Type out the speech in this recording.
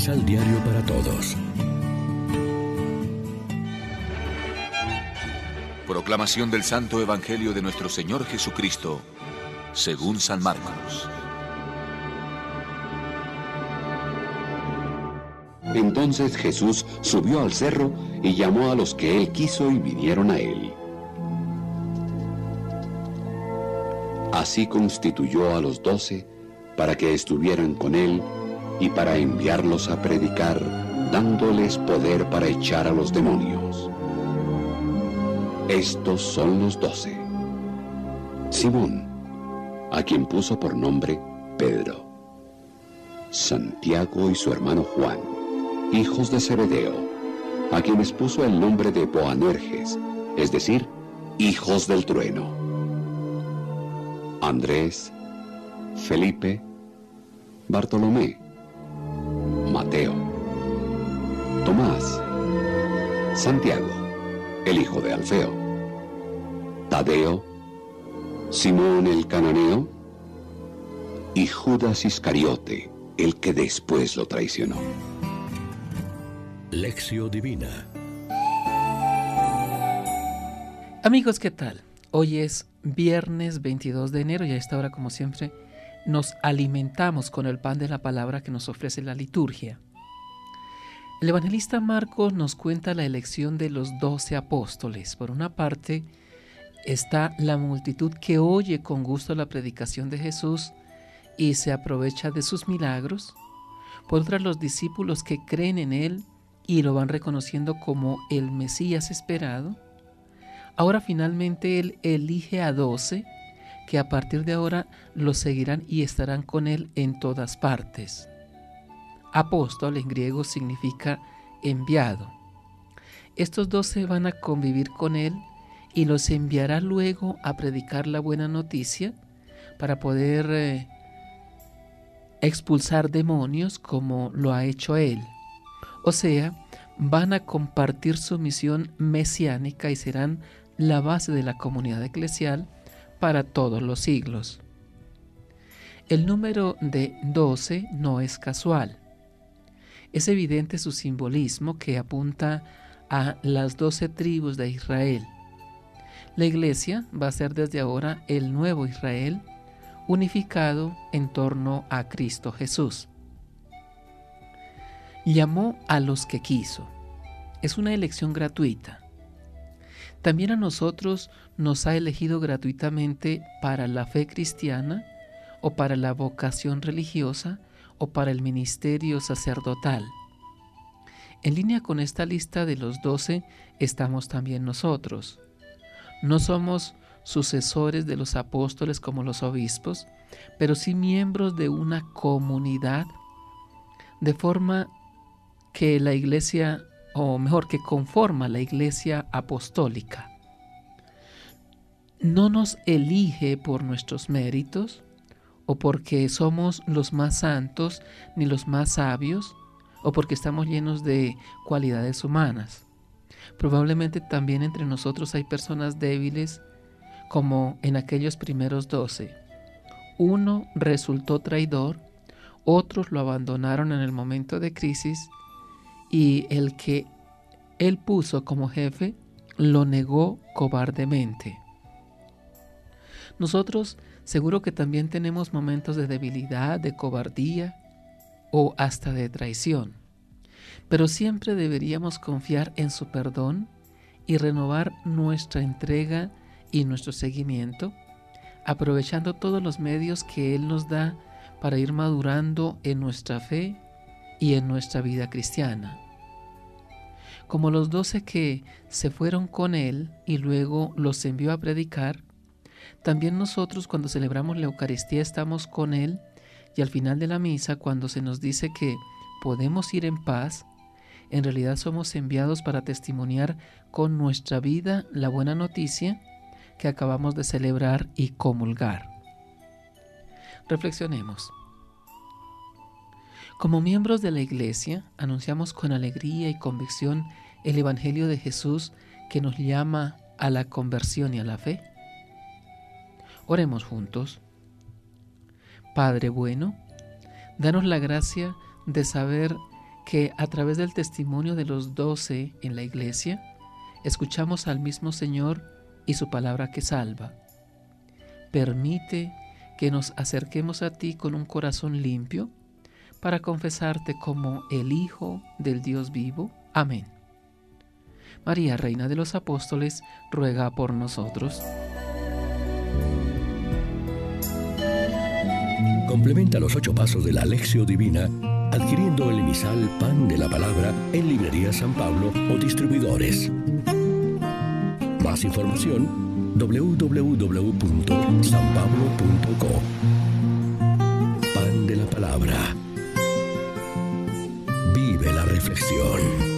Misal Diario para Todos. Proclamación del Santo Evangelio de nuestro Señor Jesucristo, según San Marcos. Entonces Jesús subió al cerro y llamó a los que él quiso y vinieron a él. Así constituyó a los doce para que estuvieran con él y para enviarlos a predicar, dándoles poder para echar a los demonios. Estos son los doce. Simón, a quien puso por nombre Pedro. Santiago y su hermano Juan, hijos de Zebedeo, a quienes puso el nombre de Boanerges, es decir, hijos del trueno. Andrés, Felipe, Bartolomé, Mateo, Tomás, Santiago, el hijo de Alfeo, Tadeo, Simón el cananeo. Y Judas Iscariote, el que después lo traicionó. Lección Divina. Amigos, ¿qué tal? Hoy es viernes 22 de enero y a esta hora, como siempre, nos alimentamos con el pan de la palabra que nos ofrece la liturgia. El evangelista Marcos nos cuenta la elección de los doce apóstoles. Por una parte está la multitud que oye con gusto la predicación de Jesús y se aprovecha de sus milagros. Por otra los discípulos que creen en Él y lo van reconociendo como el Mesías esperado. Ahora finalmente Él elige a doce que a partir de ahora lo seguirán y estarán con él en todas partes. Apóstol en griego significa enviado. Estos dos se van a convivir con él y los enviará luego a predicar la buena noticia para poder eh, expulsar demonios como lo ha hecho él. O sea, van a compartir su misión mesiánica y serán la base de la comunidad eclesial para todos los siglos. El número de 12 no es casual. Es evidente su simbolismo que apunta a las doce tribus de Israel. La iglesia va a ser desde ahora el nuevo Israel, unificado en torno a Cristo Jesús. Llamó a los que quiso. Es una elección gratuita. También a nosotros nos ha elegido gratuitamente para la fe cristiana o para la vocación religiosa o para el ministerio sacerdotal. En línea con esta lista de los doce estamos también nosotros. No somos sucesores de los apóstoles como los obispos, pero sí miembros de una comunidad, de forma que la iglesia o mejor que conforma la iglesia apostólica. No nos elige por nuestros méritos o porque somos los más santos ni los más sabios o porque estamos llenos de cualidades humanas. Probablemente también entre nosotros hay personas débiles como en aquellos primeros doce. Uno resultó traidor, otros lo abandonaron en el momento de crisis y el que él puso como jefe lo negó cobardemente. Nosotros seguro que también tenemos momentos de debilidad, de cobardía o hasta de traición, pero siempre deberíamos confiar en su perdón y renovar nuestra entrega y nuestro seguimiento, aprovechando todos los medios que Él nos da para ir madurando en nuestra fe y en nuestra vida cristiana. Como los doce que se fueron con él y luego los envió a predicar, también nosotros cuando celebramos la Eucaristía estamos con él y al final de la misa cuando se nos dice que podemos ir en paz, en realidad somos enviados para testimoniar con nuestra vida la buena noticia que acabamos de celebrar y comulgar. Reflexionemos. Como miembros de la Iglesia, anunciamos con alegría y convicción el Evangelio de Jesús que nos llama a la conversión y a la fe. Oremos juntos. Padre bueno, danos la gracia de saber que a través del testimonio de los doce en la iglesia, escuchamos al mismo Señor y su palabra que salva. Permite que nos acerquemos a ti con un corazón limpio para confesarte como el Hijo del Dios vivo. Amén. María, Reina de los Apóstoles, ruega por nosotros. Complementa los ocho pasos de la Alexio Divina adquiriendo el emisal Pan de la Palabra en Librería San Pablo o distribuidores. Más información www.sanpablo.co Pan